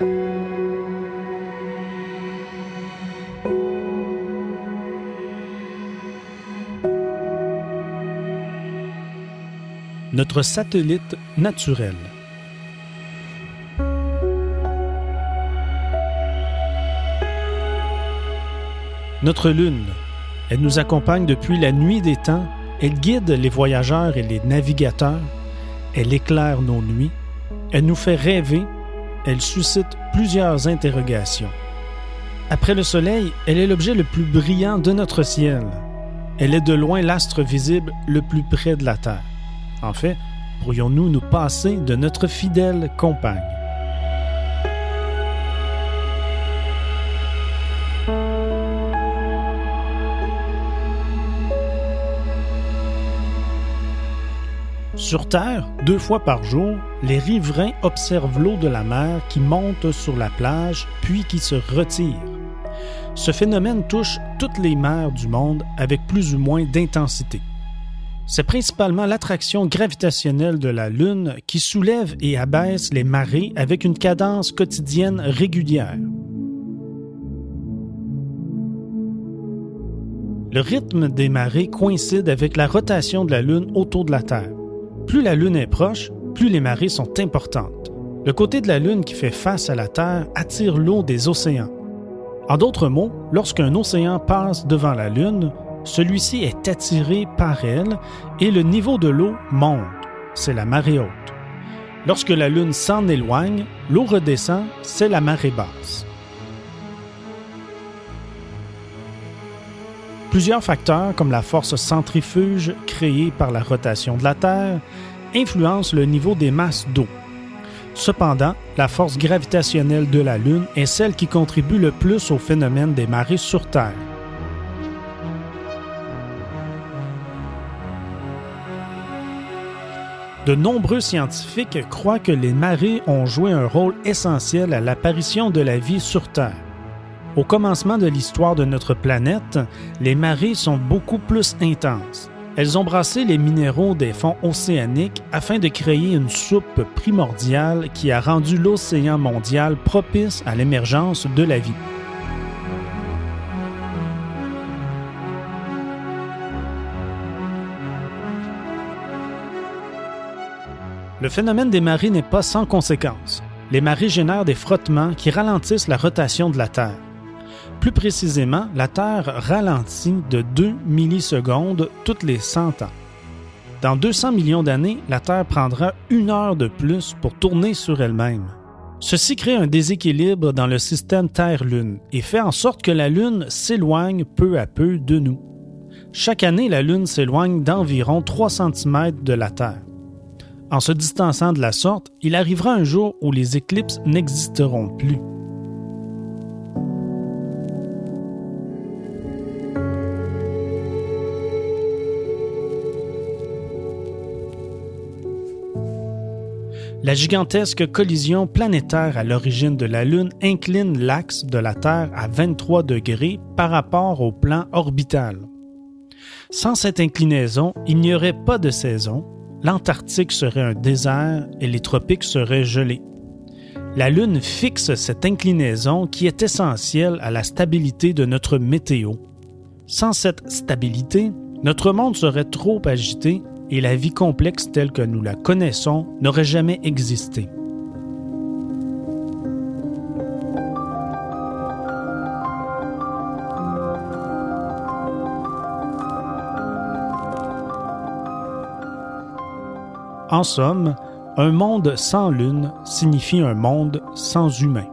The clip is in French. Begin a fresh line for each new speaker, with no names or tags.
Notre satellite naturel. Notre Lune, elle nous accompagne depuis la nuit des temps, elle guide les voyageurs et les navigateurs, elle éclaire nos nuits, elle nous fait rêver, elle suscite plusieurs interrogations. Après le Soleil, elle est l'objet le plus brillant de notre ciel. Elle est de loin l'astre visible le plus près de la Terre. En fait, pourrions-nous nous passer de notre fidèle compagne? Sur Terre, deux fois par jour, les riverains observent l'eau de la mer qui monte sur la plage puis qui se retire. Ce phénomène touche toutes les mers du monde avec plus ou moins d'intensité. C'est principalement l'attraction gravitationnelle de la Lune qui soulève et abaisse les marées avec une cadence quotidienne régulière. Le rythme des marées coïncide avec la rotation de la Lune autour de la Terre. Plus la Lune est proche, plus les marées sont importantes. Le côté de la Lune qui fait face à la Terre attire l'eau des océans. En d'autres mots, lorsqu'un océan passe devant la Lune, celui-ci est attiré par elle et le niveau de l'eau monte. C'est la marée haute. Lorsque la Lune s'en éloigne, l'eau redescend, c'est la marée basse. Plusieurs facteurs, comme la force centrifuge créée par la rotation de la Terre, influencent le niveau des masses d'eau. Cependant, la force gravitationnelle de la Lune est celle qui contribue le plus au phénomène des marées sur Terre. De nombreux scientifiques croient que les marées ont joué un rôle essentiel à l'apparition de la vie sur Terre. Au commencement de l'histoire de notre planète, les marées sont beaucoup plus intenses. Elles ont brassé les minéraux des fonds océaniques afin de créer une soupe primordiale qui a rendu l'océan mondial propice à l'émergence de la vie. Le phénomène des marées n'est pas sans conséquences. Les marées génèrent des frottements qui ralentissent la rotation de la Terre. Plus précisément, la Terre ralentit de 2 millisecondes toutes les 100 ans. Dans 200 millions d'années, la Terre prendra une heure de plus pour tourner sur elle-même. Ceci crée un déséquilibre dans le système Terre-Lune et fait en sorte que la Lune s'éloigne peu à peu de nous. Chaque année, la Lune s'éloigne d'environ 3 cm de la Terre. En se distançant de la sorte, il arrivera un jour où les éclipses n'existeront plus. La gigantesque collision planétaire à l'origine de la Lune incline l'axe de la Terre à 23 degrés par rapport au plan orbital. Sans cette inclinaison, il n'y aurait pas de saison, l'Antarctique serait un désert et les tropiques seraient gelés. La Lune fixe cette inclinaison qui est essentielle à la stabilité de notre météo. Sans cette stabilité, notre monde serait trop agité et la vie complexe telle que nous la connaissons n'aurait jamais existé. En somme, un monde sans lune signifie un monde sans humains.